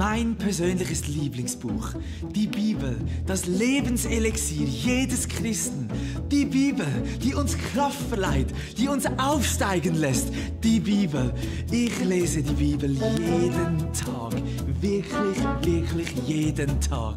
Mein persönliches Lieblingsbuch. Die Bibel, das Lebenselixier jedes Christen. Die Bibel, die uns Kraft verleiht, die uns aufsteigen lässt. Die Bibel. Ich lese die Bibel jeden Tag. Wirklich, wirklich jeden Tag.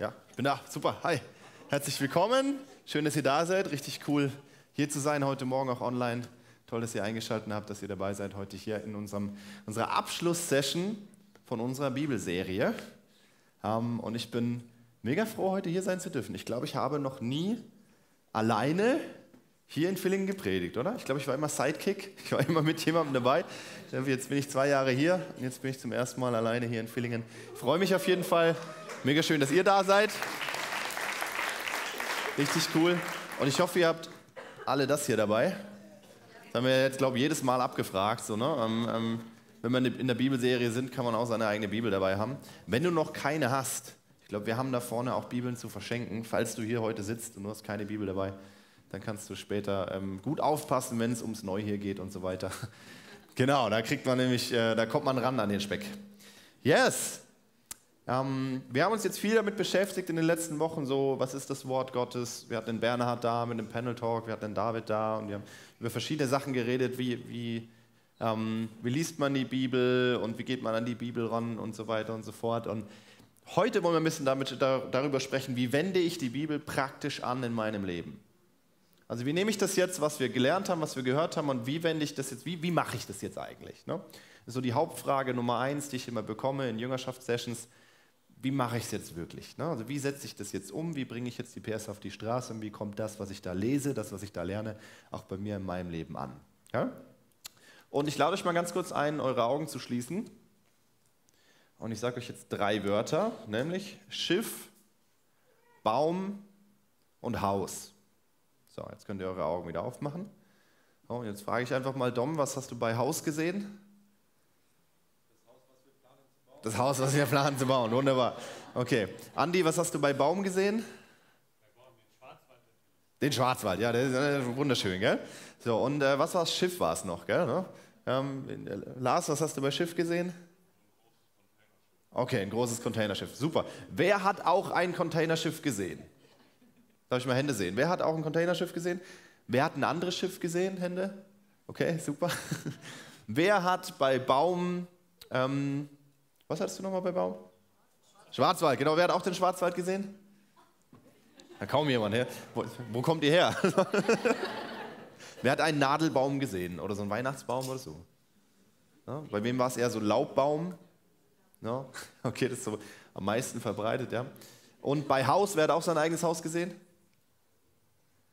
Ja, ich bin da. Super. Hi. Herzlich willkommen. Schön, dass ihr da seid. Richtig cool, hier zu sein. Heute Morgen auch online. Toll, dass ihr eingeschaltet habt, dass ihr dabei seid heute hier in unserem, unserer Abschlusssession von unserer Bibelserie. Ähm, und ich bin mega froh, heute hier sein zu dürfen. Ich glaube, ich habe noch nie alleine hier in Villingen gepredigt, oder? Ich glaube, ich war immer Sidekick. Ich war immer mit jemandem dabei. Jetzt bin ich zwei Jahre hier und jetzt bin ich zum ersten Mal alleine hier in Villingen. Ich freue mich auf jeden Fall. Mega schön, dass ihr da seid. Richtig cool. Und ich hoffe, ihr habt alle das hier dabei. Das haben wir jetzt, glaube ich, jedes Mal abgefragt. So, ne? ähm, ähm, wenn wir in der Bibelserie sind, kann man auch seine eigene Bibel dabei haben. Wenn du noch keine hast, ich glaube, wir haben da vorne auch Bibeln zu verschenken. Falls du hier heute sitzt und du hast keine Bibel dabei, dann kannst du später ähm, gut aufpassen, wenn es ums Neu hier geht und so weiter. genau, da kriegt man nämlich, äh, da kommt man ran an den Speck. Yes! Ähm, wir haben uns jetzt viel damit beschäftigt in den letzten Wochen, so, was ist das Wort Gottes? Wir hatten den Bernhard da mit dem Panel Talk, wir hatten den David da und wir haben über verschiedene Sachen geredet, wie, wie, ähm, wie liest man die Bibel und wie geht man an die Bibel ran und so weiter und so fort. Und heute wollen wir ein bisschen damit, darüber sprechen, wie wende ich die Bibel praktisch an in meinem Leben. Also wie nehme ich das jetzt, was wir gelernt haben, was wir gehört haben und wie wende ich das jetzt, wie, wie mache ich das jetzt eigentlich? Ne? Das ist so die Hauptfrage Nummer eins, die ich immer bekomme in Jüngerschaftssessions. Wie mache ich es jetzt wirklich? Ne? Also wie setze ich das jetzt um? Wie bringe ich jetzt die PS auf die Straße und wie kommt das, was ich da lese, das, was ich da lerne, auch bei mir in meinem Leben an? Ja? Und ich lade euch mal ganz kurz ein, eure Augen zu schließen. Und ich sage euch jetzt drei Wörter, nämlich Schiff, Baum und Haus. So, jetzt könnt ihr eure Augen wieder aufmachen. So, jetzt frage ich einfach mal Dom, was hast du bei Haus gesehen? Das Haus, was wir planen zu bauen. Wunderbar. Okay. Andi, was hast du bei Baum gesehen? Den Schwarzwald, ja, der ist äh, wunderschön, gell? So, und äh, was war das Schiff war es noch, gell? Ne? Ähm, äh, Lars, was hast du bei Schiff gesehen? Okay, ein großes Containerschiff. Super. Wer hat auch ein Containerschiff gesehen? Darf ich mal Hände sehen? Wer hat auch ein Containerschiff gesehen? Wer hat ein anderes Schiff gesehen? Hände? Okay, super. Wer hat bei Baum, ähm, was hattest du nochmal bei Baum? Schwarzwald, genau. Wer hat auch den Schwarzwald gesehen? Ja, kaum jemand. Her. Wo, wo kommt ihr her? Wer hat einen Nadelbaum gesehen oder so einen Weihnachtsbaum oder so? Ja, bei wem war es eher so Laubbaum? Ja, okay, das ist so am meisten verbreitet, ja. Und bei Haus, wer hat auch sein eigenes Haus gesehen?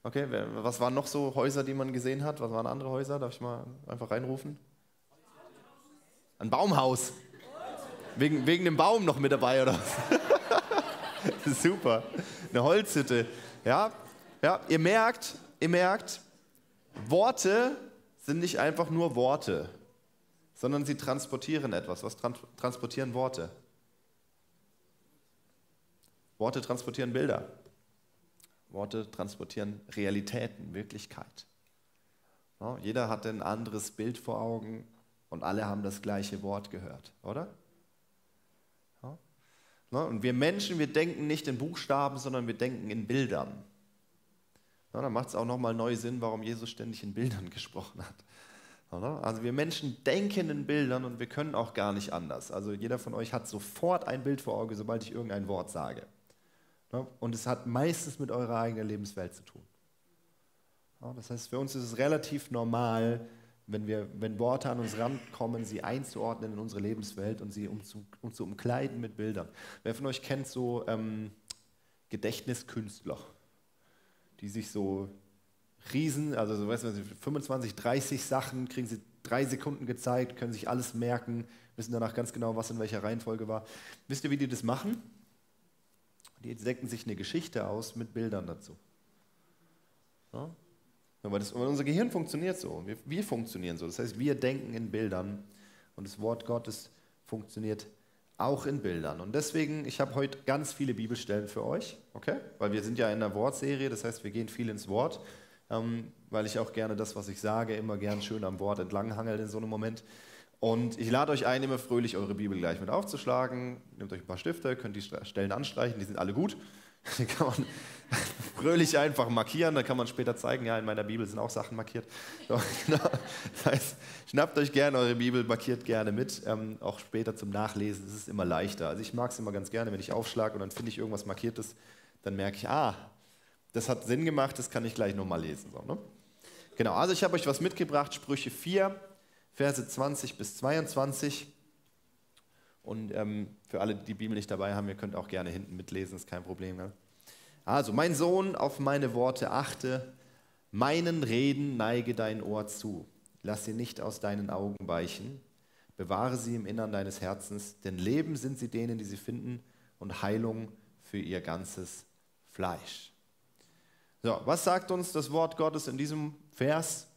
Okay, was waren noch so Häuser, die man gesehen hat? Was waren andere Häuser? Darf ich mal einfach reinrufen? Ein Baumhaus. Wegen, wegen dem Baum noch mit dabei, oder was? Super. Eine Holzhütte. Ja, ja, ihr merkt, ihr merkt, Worte sind nicht einfach nur Worte, sondern sie transportieren etwas. Was trans transportieren Worte? Worte transportieren Bilder. Worte transportieren Realitäten, Wirklichkeit. Jeder hat ein anderes Bild vor Augen und alle haben das gleiche Wort gehört, oder? Und wir Menschen, wir denken nicht in Buchstaben, sondern wir denken in Bildern. Dann macht es auch nochmal neu Sinn, warum Jesus ständig in Bildern gesprochen hat. Also wir Menschen denken in Bildern und wir können auch gar nicht anders. Also jeder von euch hat sofort ein Bild vor Auge, sobald ich irgendein Wort sage. Ne? Und es hat meistens mit eurer eigenen Lebenswelt zu tun. Das heißt, für uns ist es relativ normal, wenn, wir, wenn Worte an uns rankommen, sie einzuordnen in unsere Lebenswelt und sie um zu, um zu umkleiden mit Bildern. Wer von euch kennt so ähm, Gedächtniskünstler, die sich so riesen, also so, weißt du, 25, 30 Sachen kriegen sie drei Sekunden gezeigt, können sich alles merken, wissen danach ganz genau, was in welcher Reihenfolge war. Wisst ihr, wie die das machen? Die denken sich eine Geschichte aus mit Bildern dazu. Ja? weil, das, unser Gehirn funktioniert so. Wir, wir funktionieren so. Das heißt, wir denken in Bildern und das Wort Gottes funktioniert auch in Bildern. Und deswegen, ich habe heute ganz viele Bibelstellen für euch, okay? Weil wir sind ja in der Wortserie, das heißt, wir gehen viel ins Wort, ähm, weil ich auch gerne das, was ich sage, immer gern schön am Wort entlang hangel in so einem Moment. Und ich lade euch ein, immer fröhlich eure Bibel gleich mit aufzuschlagen. Nehmt euch ein paar Stifte, könnt die Stellen anstreichen, die sind alle gut. Die kann man fröhlich einfach markieren, dann kann man später zeigen, ja, in meiner Bibel sind auch Sachen markiert. So, genau. Das heißt, schnappt euch gerne eure Bibel, markiert gerne mit, ähm, auch später zum Nachlesen, das ist immer leichter. Also ich mag es immer ganz gerne, wenn ich aufschlage und dann finde ich irgendwas Markiertes, dann merke ich, ah, das hat Sinn gemacht, das kann ich gleich nochmal lesen. So, ne? Genau, also ich habe euch was mitgebracht, Sprüche 4, Verse 20 bis 22. Und ähm, für alle, die Bibel nicht dabei haben, ihr könnt auch gerne hinten mitlesen, ist kein Problem. Ne? Also, mein Sohn, auf meine Worte achte, meinen Reden neige dein Ohr zu. Lass sie nicht aus deinen Augen weichen. Bewahre sie im Innern deines Herzens, denn Leben sind sie denen, die sie finden, und Heilung für ihr ganzes Fleisch. So, was sagt uns das Wort Gottes in diesem Vers?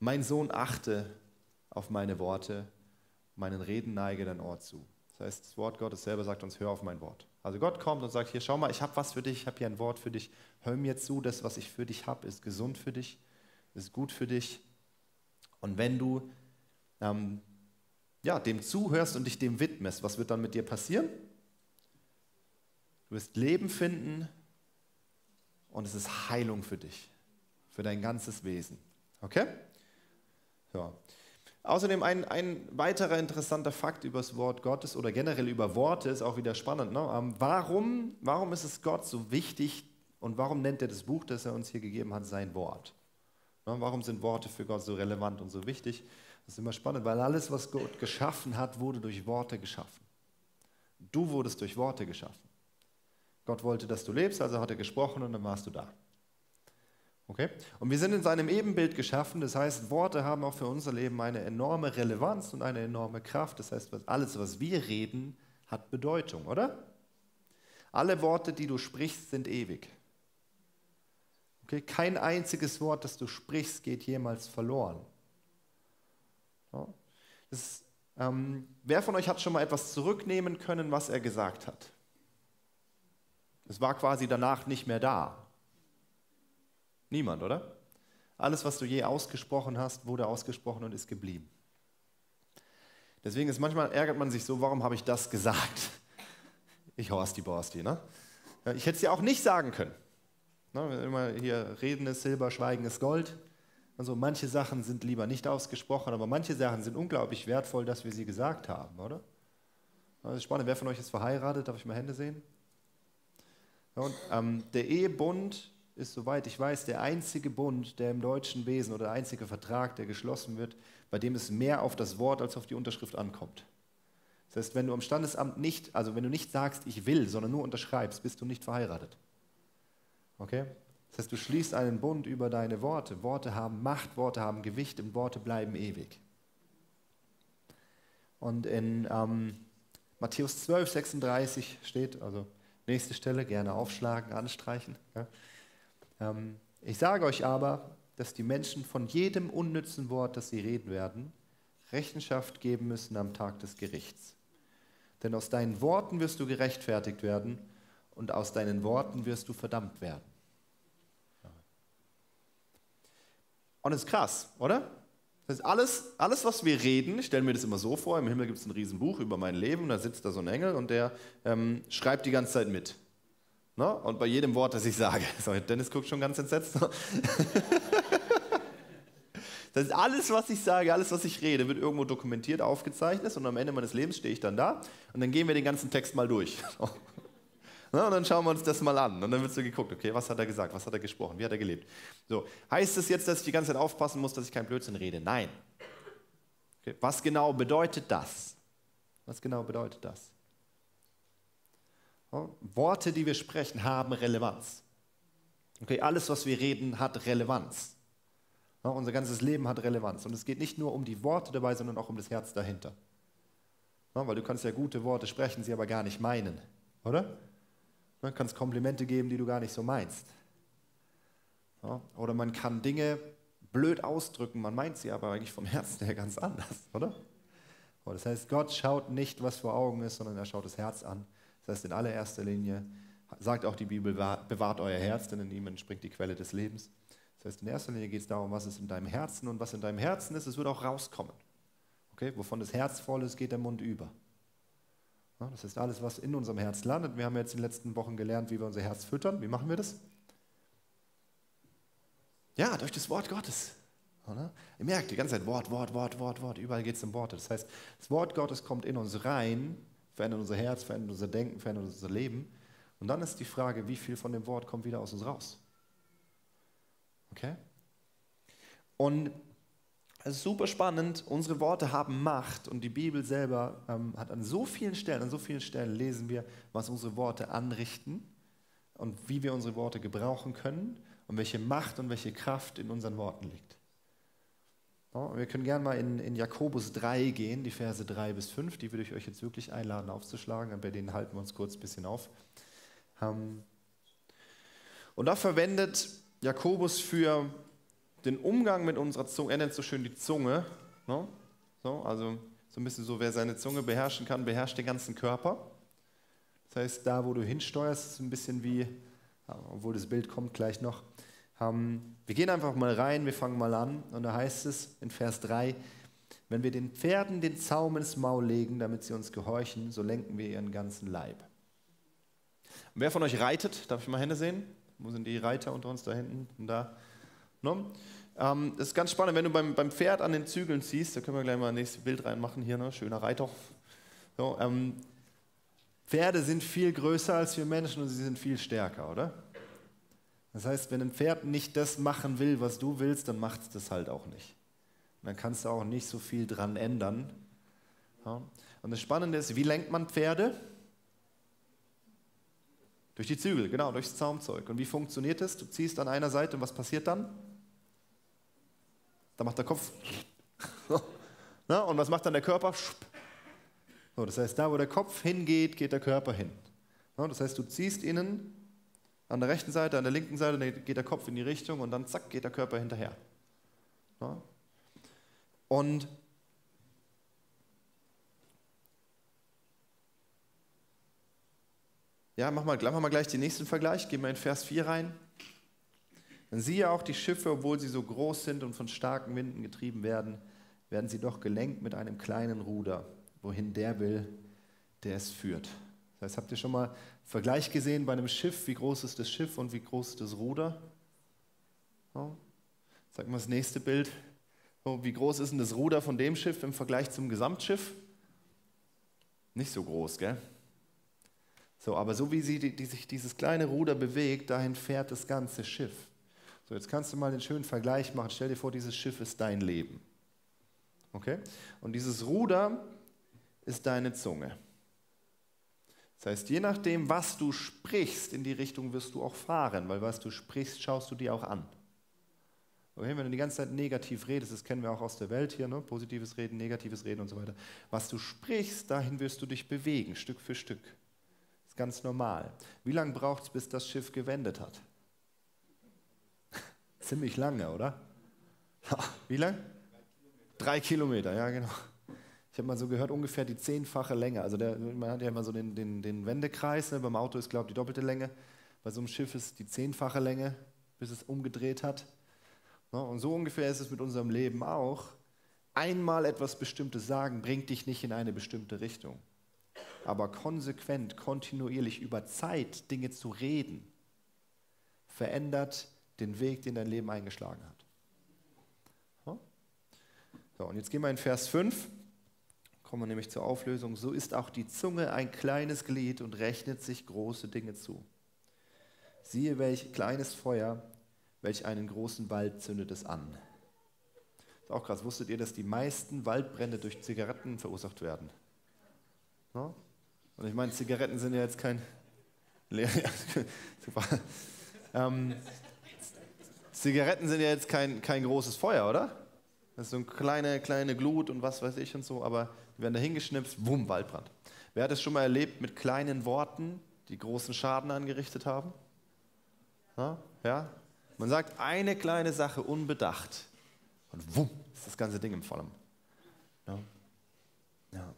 Mein Sohn, achte auf meine Worte, meinen Reden neige dein Ohr zu. Das heißt, das Wort Gottes selber sagt uns, hör auf mein Wort. Also Gott kommt und sagt, hier, schau mal, ich habe was für dich, ich habe hier ein Wort für dich. Hör mir zu, das, was ich für dich habe, ist gesund für dich, ist gut für dich. Und wenn du ähm, ja, dem zuhörst und dich dem widmest, was wird dann mit dir passieren? Du wirst Leben finden und es ist Heilung für dich, für dein ganzes Wesen. Okay? Ja. Außerdem ein, ein weiterer interessanter Fakt über das Wort Gottes oder generell über Worte ist auch wieder spannend. Ne? Ähm, warum, warum ist es Gott so wichtig und warum nennt er das Buch, das er uns hier gegeben hat, sein Wort? Ne? Warum sind Worte für Gott so relevant und so wichtig? Das ist immer spannend, weil alles, was Gott geschaffen hat, wurde durch Worte geschaffen. Du wurdest durch Worte geschaffen. Gott wollte, dass du lebst, also hat er gesprochen und dann warst du da. Okay? Und wir sind in seinem Ebenbild geschaffen, das heißt, Worte haben auch für unser Leben eine enorme Relevanz und eine enorme Kraft. Das heißt, alles, was wir reden, hat Bedeutung, oder? Alle Worte, die du sprichst, sind ewig. Okay? Kein einziges Wort, das du sprichst, geht jemals verloren. Ja? Das, ähm, wer von euch hat schon mal etwas zurücknehmen können, was er gesagt hat? Es war quasi danach nicht mehr da. Niemand, oder? Alles, was du je ausgesprochen hast, wurde ausgesprochen und ist geblieben. Deswegen ist manchmal ärgert man sich so, warum habe ich das gesagt? Ich Horsti Borsti, ne? Ich hätte es ja auch nicht sagen können. Ne, immer hier reden ist Silber, Schweigen ist Gold. Also manche Sachen sind lieber nicht ausgesprochen, aber manche Sachen sind unglaublich wertvoll, dass wir sie gesagt haben, oder? Das ist spannend. Wer von euch ist verheiratet? Darf ich mal Hände sehen? und, ähm, der Ehebund ist, soweit ich weiß, der einzige Bund, der im deutschen Wesen oder der einzige Vertrag, der geschlossen wird, bei dem es mehr auf das Wort als auf die Unterschrift ankommt. Das heißt, wenn du am Standesamt nicht, also wenn du nicht sagst, ich will, sondern nur unterschreibst, bist du nicht verheiratet. Okay? Das heißt, du schließt einen Bund über deine Worte. Worte haben Macht, Worte haben Gewicht und Worte bleiben ewig. Und in ähm, Matthäus 12, 36 steht, also nächste Stelle, gerne aufschlagen, anstreichen. Ja? Ähm, ich sage euch aber, dass die Menschen von jedem unnützen Wort, das sie reden werden, Rechenschaft geben müssen am Tag des Gerichts. Denn aus deinen Worten wirst du gerechtfertigt werden und aus deinen Worten wirst du verdammt werden. Und das ist krass, oder? Das ist alles, alles, was wir reden, ich stelle mir das immer so vor, im Himmel gibt es ein Riesenbuch über mein Leben, da sitzt da so ein Engel und der ähm, schreibt die ganze Zeit mit. Ne? Und bei jedem Wort, das ich sage, sorry, Dennis guckt schon ganz entsetzt. das ist alles, was ich sage, alles, was ich rede, wird irgendwo dokumentiert, aufgezeichnet und am Ende meines Lebens stehe ich dann da und dann gehen wir den ganzen Text mal durch. Ne? Und dann schauen wir uns das mal an. Und dann wird so geguckt, okay, was hat er gesagt, was hat er gesprochen, wie hat er gelebt. So, heißt es jetzt, dass ich die ganze Zeit aufpassen muss, dass ich kein Blödsinn rede? Nein. Okay, was genau bedeutet das? Was genau bedeutet das? Worte, die wir sprechen, haben Relevanz. Okay, alles, was wir reden, hat Relevanz. Unser ganzes Leben hat Relevanz. Und es geht nicht nur um die Worte dabei, sondern auch um das Herz dahinter. Weil du kannst ja gute Worte sprechen, sie aber gar nicht meinen, oder? Man kann Komplimente geben, die du gar nicht so meinst. Oder man kann Dinge blöd ausdrücken, man meint sie aber eigentlich vom Herzen her ganz anders, oder? Das heißt, Gott schaut nicht, was vor Augen ist, sondern er schaut das Herz an. Das heißt, in allererster Linie sagt auch die Bibel, bewahrt euer Herz, denn in ihm entspringt die Quelle des Lebens. Das heißt, in erster Linie geht es darum, was ist in deinem Herzen und was in deinem Herzen ist, es wird auch rauskommen. Okay? Wovon das Herz voll ist, geht der Mund über. Das ist alles, was in unserem Herz landet. Wir haben jetzt in den letzten Wochen gelernt, wie wir unser Herz füttern. Wie machen wir das? Ja, durch das Wort Gottes. Ihr merkt die ganze Zeit Wort, Wort, Wort, Wort, Wort. Überall geht es um Worte. Das heißt, das Wort Gottes kommt in uns rein, verändert unser Herz, verändert unser Denken, verändert unser Leben. Und dann ist die Frage, wie viel von dem Wort kommt wieder aus uns raus? Okay? Und es ist super spannend, unsere Worte haben Macht und die Bibel selber ähm, hat an so vielen Stellen, an so vielen Stellen lesen wir, was unsere Worte anrichten und wie wir unsere Worte gebrauchen können und welche Macht und welche Kraft in unseren Worten liegt. Wir können gerne mal in, in Jakobus 3 gehen, die Verse 3 bis 5, die würde ich euch jetzt wirklich einladen aufzuschlagen, bei denen halten wir uns kurz ein bisschen auf. Ähm, und da verwendet Jakobus für den Umgang mit unserer Zunge, er nennt so schön die Zunge, ne? so, also so ein bisschen so, wer seine Zunge beherrschen kann, beherrscht den ganzen Körper. Das heißt, da wo du hinsteuerst, ist ein bisschen wie, obwohl das Bild kommt gleich noch, ähm, wir gehen einfach mal rein, wir fangen mal an und da heißt es in Vers 3, wenn wir den Pferden den Zaum ins Maul legen, damit sie uns gehorchen, so lenken wir ihren ganzen Leib. Und wer von euch reitet? Darf ich mal Hände sehen? Wo sind die Reiter unter uns da hinten und da? No? Ähm, das ist ganz spannend, wenn du beim, beim Pferd an den Zügeln ziehst, da können wir gleich mal ein nächstes Bild reinmachen hier, ne? schöner Reiter. So, ähm, Pferde sind viel größer als wir Menschen und sie sind viel stärker, oder? Das heißt, wenn ein Pferd nicht das machen will, was du willst, dann macht es das halt auch nicht. Und dann kannst du auch nicht so viel dran ändern. Ja? Und das Spannende ist, wie lenkt man Pferde? Durch die Zügel, genau, durchs Zaumzeug. Und wie funktioniert das? Du ziehst an einer Seite und was passiert dann? Da macht der Kopf. Na, und was macht dann der Körper? So, das heißt, da wo der Kopf hingeht, geht der Körper hin. Ja, das heißt, du ziehst innen an der rechten Seite, an der linken Seite geht der Kopf in die Richtung und dann zack geht der Körper hinterher. Ja? Und Ja, mach mal, machen wir mal gleich den nächsten Vergleich. Gehen wir in Vers 4 rein. Dann siehe auch die Schiffe, obwohl sie so groß sind und von starken Winden getrieben werden, werden sie doch gelenkt mit einem kleinen Ruder, wohin der will, der es führt. Das heißt, habt ihr schon mal Vergleich gesehen bei einem Schiff? Wie groß ist das Schiff und wie groß ist das Ruder? Oh. Sag mal das nächste Bild. Oh, wie groß ist denn das Ruder von dem Schiff im Vergleich zum Gesamtschiff? Nicht so groß, gell? So, aber so wie sie, die, die sich dieses kleine Ruder bewegt, dahin fährt das ganze Schiff. So, jetzt kannst du mal den schönen Vergleich machen. Stell dir vor, dieses Schiff ist dein Leben. Okay? Und dieses Ruder ist deine Zunge. Das heißt, je nachdem, was du sprichst, in die Richtung wirst du auch fahren, weil was du sprichst, schaust du dir auch an. Okay, wenn du die ganze Zeit negativ redest, das kennen wir auch aus der Welt hier, ne? positives Reden, negatives Reden und so weiter. Was du sprichst, dahin wirst du dich bewegen, Stück für Stück ganz normal. Wie lange braucht es, bis das Schiff gewendet hat? Ziemlich lange, oder? Wie lang? Drei Kilometer, ja genau. Ich habe mal so gehört, ungefähr die zehnfache Länge. Also der, man hat ja immer so den, den, den Wendekreis, ne? beim Auto ist, glaube ich, die doppelte Länge. Bei so einem Schiff ist die zehnfache Länge, bis es umgedreht hat. Ne? Und so ungefähr ist es mit unserem Leben auch. Einmal etwas Bestimmtes sagen, bringt dich nicht in eine bestimmte Richtung aber konsequent, kontinuierlich über Zeit Dinge zu reden, verändert den Weg, den dein Leben eingeschlagen hat. So, und jetzt gehen wir in Vers 5, kommen wir nämlich zur Auflösung. So ist auch die Zunge ein kleines Glied und rechnet sich große Dinge zu. Siehe, welch kleines Feuer, welch einen großen Wald zündet es an. Ist auch krass. Wusstet ihr, dass die meisten Waldbrände durch Zigaretten verursacht werden? No? Und ich meine, Zigaretten sind ja jetzt kein. super. Ähm, Zigaretten sind ja jetzt kein, kein großes Feuer, oder? Das ist so eine kleine, kleine Glut und was weiß ich und so, aber die werden da hingeschnipst, wumm, Waldbrand. Wer hat es schon mal erlebt mit kleinen Worten, die großen Schaden angerichtet haben? Ja? ja? Man sagt eine kleine Sache unbedacht und wumm, ist das ganze Ding im Vollen. Ja? Ja.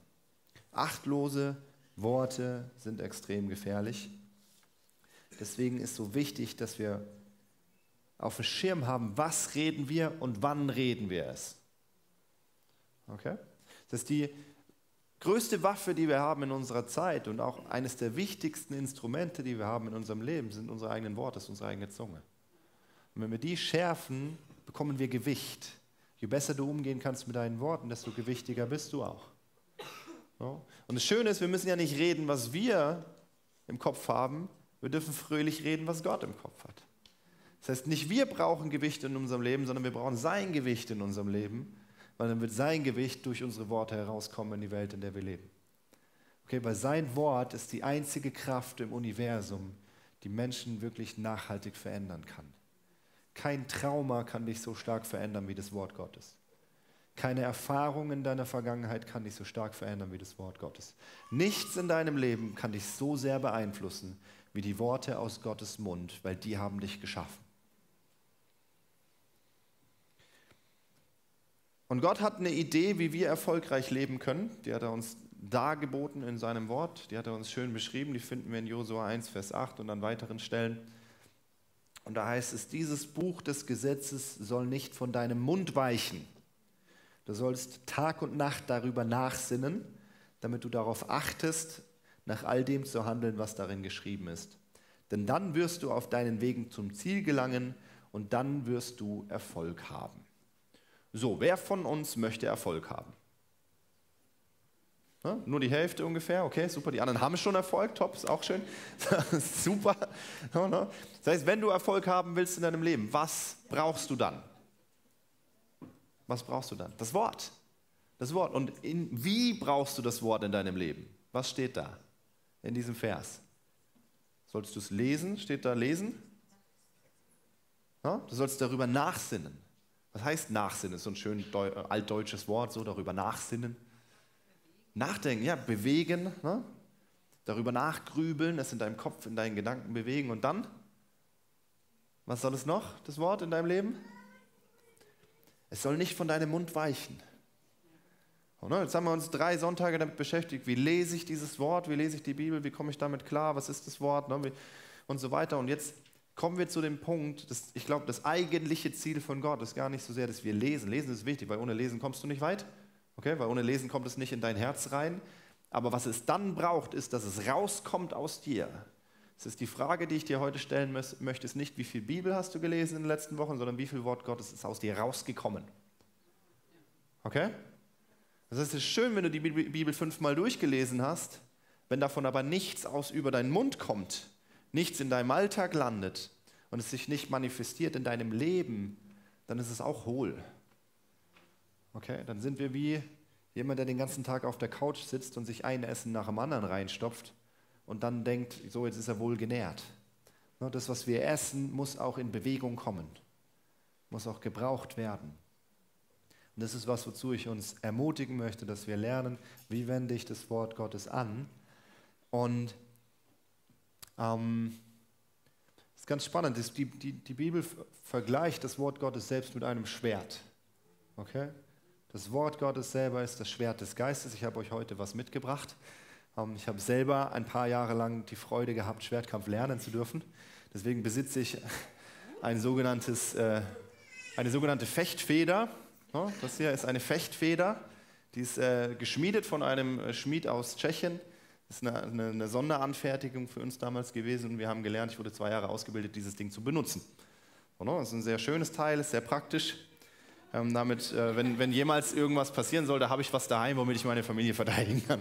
Achtlose Worte sind extrem gefährlich. Deswegen ist so wichtig, dass wir auf dem Schirm haben, was reden wir und wann reden wir es. Okay? Das ist die größte Waffe, die wir haben in unserer Zeit und auch eines der wichtigsten Instrumente, die wir haben in unserem Leben, sind unsere eigenen Worte, ist unsere eigene Zunge. Und wenn wir die schärfen, bekommen wir Gewicht. Je besser du umgehen kannst mit deinen Worten, desto gewichtiger bist du auch. So. Und das Schöne ist, wir müssen ja nicht reden, was wir im Kopf haben, wir dürfen fröhlich reden, was Gott im Kopf hat. Das heißt, nicht wir brauchen Gewicht in unserem Leben, sondern wir brauchen sein Gewicht in unserem Leben, weil dann wird sein Gewicht durch unsere Worte herauskommen in die Welt, in der wir leben. Okay, weil sein Wort ist die einzige Kraft im Universum, die Menschen wirklich nachhaltig verändern kann. Kein Trauma kann dich so stark verändern wie das Wort Gottes. Keine Erfahrung in deiner Vergangenheit kann dich so stark verändern wie das Wort Gottes. Nichts in deinem Leben kann dich so sehr beeinflussen wie die Worte aus Gottes Mund, weil die haben dich geschaffen. Und Gott hat eine Idee, wie wir erfolgreich leben können. Die hat er uns dargeboten in seinem Wort. Die hat er uns schön beschrieben. Die finden wir in Josua 1, Vers 8 und an weiteren Stellen. Und da heißt es, dieses Buch des Gesetzes soll nicht von deinem Mund weichen. Du sollst Tag und Nacht darüber nachsinnen, damit du darauf achtest, nach all dem zu handeln, was darin geschrieben ist. Denn dann wirst du auf deinen Wegen zum Ziel gelangen und dann wirst du Erfolg haben. So, wer von uns möchte Erfolg haben? Ja, nur die Hälfte ungefähr, okay, super. Die anderen haben schon Erfolg, top, ist auch schön. super. Das heißt, wenn du Erfolg haben willst in deinem Leben, was brauchst du dann? Was brauchst du dann? Das Wort. Das Wort. Und in, wie brauchst du das Wort in deinem Leben? Was steht da in diesem Vers? Sollst du es lesen? Steht da lesen? Ja, du sollst darüber nachsinnen. Was heißt nachsinnen? So ein schön äh, altdeutsches Wort, so darüber nachsinnen. Nachdenken, ja, bewegen, ne? darüber nachgrübeln, das in deinem Kopf, in deinen Gedanken bewegen und dann? Was soll es noch, das Wort in deinem Leben? Es soll nicht von deinem Mund weichen. Ne, jetzt haben wir uns drei Sonntage damit beschäftigt, wie lese ich dieses Wort, wie lese ich die Bibel, wie komme ich damit klar, was ist das Wort ne, und so weiter. Und jetzt kommen wir zu dem Punkt, dass ich glaube, das eigentliche Ziel von Gott ist gar nicht so sehr, dass wir lesen. Lesen ist wichtig, weil ohne Lesen kommst du nicht weit. Okay, weil ohne Lesen kommt es nicht in dein Herz rein. Aber was es dann braucht, ist, dass es rauskommt aus dir. Es ist die Frage, die ich dir heute stellen möchte, ist nicht, wie viel Bibel hast du gelesen in den letzten Wochen, sondern wie viel Wort Gottes ist aus dir rausgekommen. Okay? Das heißt, es ist schön, wenn du die Bibel fünfmal durchgelesen hast, wenn davon aber nichts aus über deinen Mund kommt, nichts in deinem Alltag landet und es sich nicht manifestiert in deinem Leben, dann ist es auch hohl. Okay, dann sind wir wie jemand, der den ganzen Tag auf der Couch sitzt und sich ein Essen nach dem anderen reinstopft und dann denkt, so jetzt ist er wohl genährt. Das, was wir essen, muss auch in Bewegung kommen, muss auch gebraucht werden. Und das ist was, wozu ich uns ermutigen möchte, dass wir lernen, wie wende ich das Wort Gottes an. Und ähm, ist ganz spannend, die, die, die Bibel vergleicht das Wort Gottes selbst mit einem Schwert. Okay? Das Wort Gottes selber ist das Schwert des Geistes. Ich habe euch heute was mitgebracht. Ähm, ich habe selber ein paar Jahre lang die Freude gehabt, Schwertkampf lernen zu dürfen. Deswegen besitze ich ein sogenanntes, äh, eine sogenannte Fechtfeder. Das hier ist eine Fechtfeder. Die ist äh, geschmiedet von einem äh, Schmied aus Tschechien. Ist eine, eine, eine, Sonderanfertigung für uns damals gewesen und wir haben gelernt, ich wurde zwei Jahre ausgebildet, dieses Ding zu benutzen. Das ist ein sehr schönes Teil, ist sehr praktisch. Ähm, damit, äh, wenn, wenn jemals irgendwas passieren sollte, habe ich was daheim, womit ich meine Familie verteidigen kann.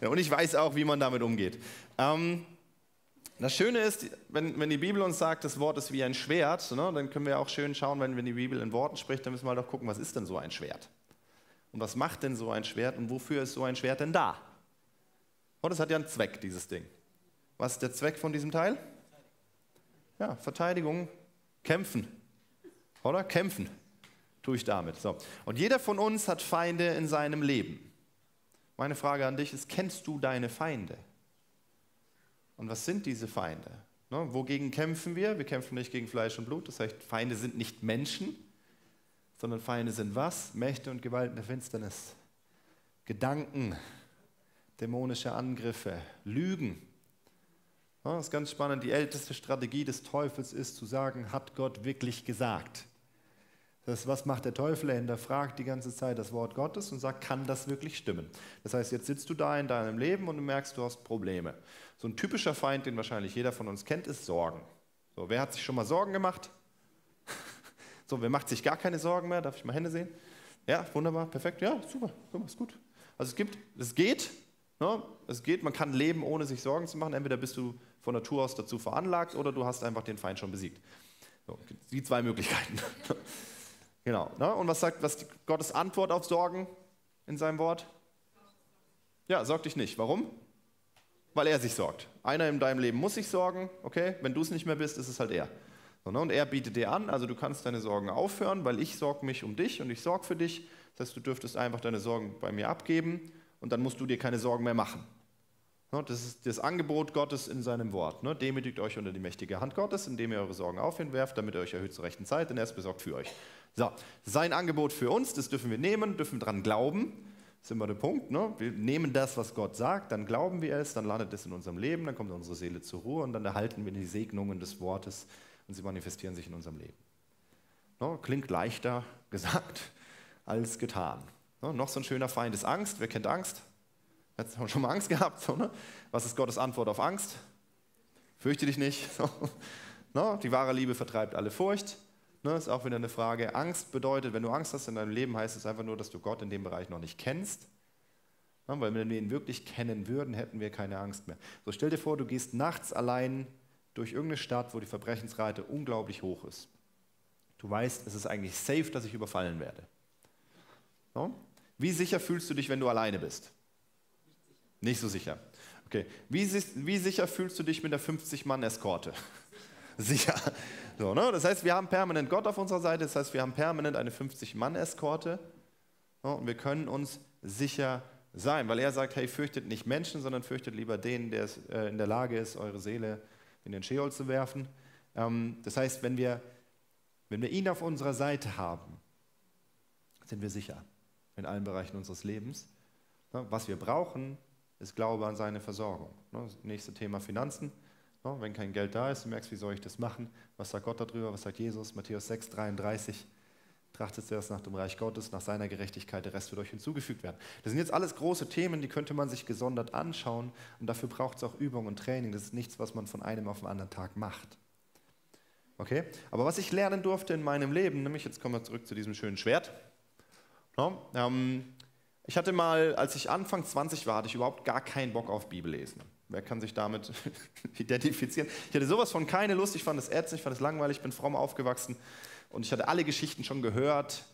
und ich weiß auch, wie man damit umgeht. Ähm, das Schöne ist, wenn, wenn die Bibel uns sagt, das Wort ist wie ein Schwert, ne, dann können wir auch schön schauen, wenn, wenn die Bibel in Worten spricht, dann müssen wir halt auch gucken, was ist denn so ein Schwert? Und was macht denn so ein Schwert und wofür ist so ein Schwert denn da? Und es hat ja einen Zweck, dieses Ding. Was ist der Zweck von diesem Teil? Ja, Verteidigung, kämpfen. Oder? Kämpfen tue ich damit. So. Und jeder von uns hat Feinde in seinem Leben. Meine Frage an dich ist, kennst du deine Feinde? Und was sind diese Feinde? Ne, wogegen kämpfen wir? Wir kämpfen nicht gegen Fleisch und Blut. Das heißt, Feinde sind nicht Menschen, sondern Feinde sind was? Mächte und Gewalten der Finsternis. Gedanken, dämonische Angriffe, Lügen. Das ist ganz spannend. Die älteste Strategie des Teufels ist zu sagen, hat Gott wirklich gesagt? Das, was macht der Teufel? Er hinterfragt die ganze Zeit das Wort Gottes und sagt, kann das wirklich stimmen? Das heißt, jetzt sitzt du da in deinem Leben und du merkst, du hast Probleme. So ein typischer Feind, den wahrscheinlich jeder von uns kennt, ist Sorgen. So, wer hat sich schon mal Sorgen gemacht? So, wer macht sich gar keine Sorgen mehr? Darf ich mal Hände sehen? Ja, wunderbar, perfekt. Ja, super, super, ist gut. Also es gibt, es geht, ne? es geht, man kann leben, ohne sich Sorgen zu machen. Entweder bist du von Natur aus dazu veranlagt oder du hast einfach den Feind schon besiegt. So, die zwei Möglichkeiten. genau. Ne? Und was sagt was Gottes Antwort auf Sorgen in seinem Wort? Ja, sorg dich nicht. Warum? Weil er sich sorgt. Einer in deinem Leben muss sich sorgen, okay? Wenn du es nicht mehr bist, ist es halt er. Ne? Und er bietet dir an, also du kannst deine Sorgen aufhören, weil ich sorge mich um dich und ich sorge für dich. Das heißt, du dürftest einfach deine Sorgen bei mir abgeben und dann musst du dir keine Sorgen mehr machen. Ne? Das ist das Angebot Gottes in seinem Wort. Ne? Demütigt euch unter die mächtige Hand Gottes, indem ihr eure Sorgen auf ihn werft, damit er euch erhöht zur rechten Zeit, denn er ist besorgt für euch. So, sein Angebot für uns, das dürfen wir nehmen, dürfen dran glauben. Das ist immer der Punkt. Ne? Wir nehmen das, was Gott sagt, dann glauben wir es, dann landet es in unserem Leben, dann kommt unsere Seele zur Ruhe und dann erhalten wir die Segnungen des Wortes und sie manifestieren sich in unserem Leben. No, klingt leichter gesagt als getan. No, noch so ein schöner Feind ist Angst. Wer kennt Angst? Hat schon mal Angst gehabt? So, ne? Was ist Gottes Antwort auf Angst? Fürchte dich nicht. No, die wahre Liebe vertreibt alle Furcht. Das ist auch wieder eine Frage. Angst bedeutet, wenn du Angst hast in deinem Leben, heißt es einfach nur, dass du Gott in dem Bereich noch nicht kennst. Weil wenn wir ihn wirklich kennen würden, hätten wir keine Angst mehr. So stell dir vor, du gehst nachts allein durch irgendeine Stadt, wo die Verbrechensrate unglaublich hoch ist. Du weißt, es ist eigentlich safe, dass ich überfallen werde. No? Wie sicher fühlst du dich, wenn du alleine bist? Nicht so sicher. Okay. Wie, wie sicher fühlst du dich mit der 50-Mann-Eskorte? sicher. So, ne? Das heißt, wir haben permanent Gott auf unserer Seite, das heißt, wir haben permanent eine 50-Mann-Eskorte no? und wir können uns sicher sein, weil er sagt, hey, fürchtet nicht Menschen, sondern fürchtet lieber den, der äh, in der Lage ist, eure Seele in den Scheol zu werfen. Ähm, das heißt, wenn wir, wenn wir ihn auf unserer Seite haben, sind wir sicher in allen Bereichen unseres Lebens. Was wir brauchen, ist Glaube an seine Versorgung. Das nächste Thema Finanzen. Wenn kein Geld da ist, du merkst, wie soll ich das machen? Was sagt Gott darüber? Was sagt Jesus? Matthäus 6, 33. Trachtet zuerst nach dem Reich Gottes, nach seiner Gerechtigkeit, der Rest wird euch hinzugefügt werden. Das sind jetzt alles große Themen, die könnte man sich gesondert anschauen und dafür braucht es auch Übung und Training. Das ist nichts, was man von einem auf den anderen Tag macht. Okay? Aber was ich lernen durfte in meinem Leben, nämlich jetzt kommen wir zurück zu diesem schönen Schwert. No, ähm, ich hatte mal, als ich Anfang 20 war, hatte ich überhaupt gar keinen Bock auf Bibellesen. Wer kann sich damit identifizieren? Ich hatte sowas von keine Lust, ich fand es ätzend, ich fand es langweilig, ich bin fromm aufgewachsen. Und ich hatte alle Geschichten schon gehört,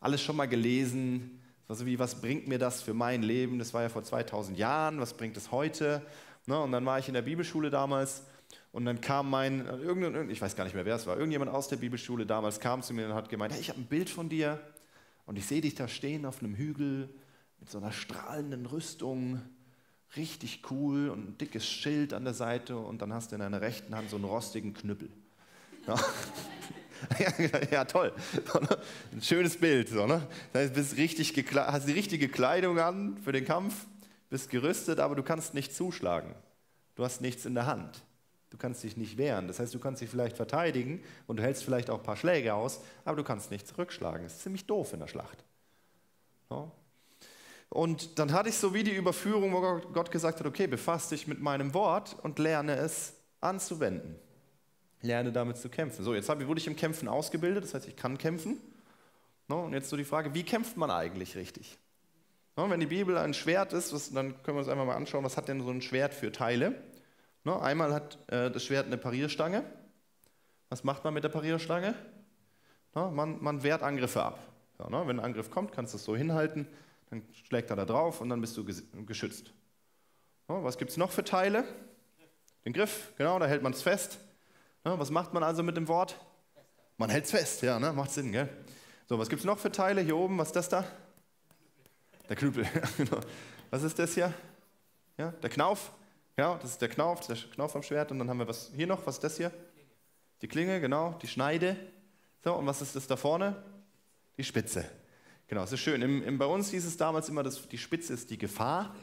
alles schon mal gelesen. Also wie, was bringt mir das für mein Leben? Das war ja vor 2000 Jahren, was bringt es heute? Ne? Und dann war ich in der Bibelschule damals und dann kam mein, irgendein, ich weiß gar nicht mehr, wer es war, irgendjemand aus der Bibelschule damals kam zu mir und hat gemeint, hey, ich habe ein Bild von dir und ich sehe dich da stehen auf einem Hügel mit so einer strahlenden Rüstung, richtig cool und ein dickes Schild an der Seite und dann hast du in deiner rechten Hand so einen rostigen Knüppel. Ja. ja, toll. Ein schönes Bild. So, ne? Das bist richtig hast die richtige Kleidung an für den Kampf, bist gerüstet, aber du kannst nicht zuschlagen. Du hast nichts in der Hand. Du kannst dich nicht wehren. Das heißt, du kannst dich vielleicht verteidigen und du hältst vielleicht auch ein paar Schläge aus, aber du kannst nicht zurückschlagen. Das ist ziemlich doof in der Schlacht. So. Und dann hatte ich so wie die Überführung, wo Gott gesagt hat, okay, befass dich mit meinem Wort und lerne es anzuwenden lerne damit zu kämpfen. So, jetzt wurde ich im Kämpfen ausgebildet, das heißt, ich kann kämpfen. Und jetzt so die Frage, wie kämpft man eigentlich richtig? Wenn die Bibel ein Schwert ist, dann können wir uns einfach mal anschauen, was hat denn so ein Schwert für Teile? Einmal hat äh, das Schwert eine Parierstange. Was macht man mit der Parierstange? Man, man wehrt Angriffe ab. Wenn ein Angriff kommt, kannst du es so hinhalten, dann schlägt er da drauf und dann bist du geschützt. Was gibt es noch für Teile? Den Griff, genau, da hält man es fest. Ja, was macht man also mit dem Wort? Man hält es fest, ja, ne? macht Sinn, gell? So, was gibt es noch für Teile hier oben? Was ist das da? Der Knüppel. Genau. was ist das hier? Ja, der Knauf? Genau, das ist der Knauf, der Knauf am Schwert. Und dann haben wir was hier noch, was ist das hier? Die Klinge, genau, die Schneide. So, und was ist das da vorne? Die Spitze. Genau, das ist schön. Im, im, bei uns hieß es damals immer, dass die Spitze ist die Gefahr.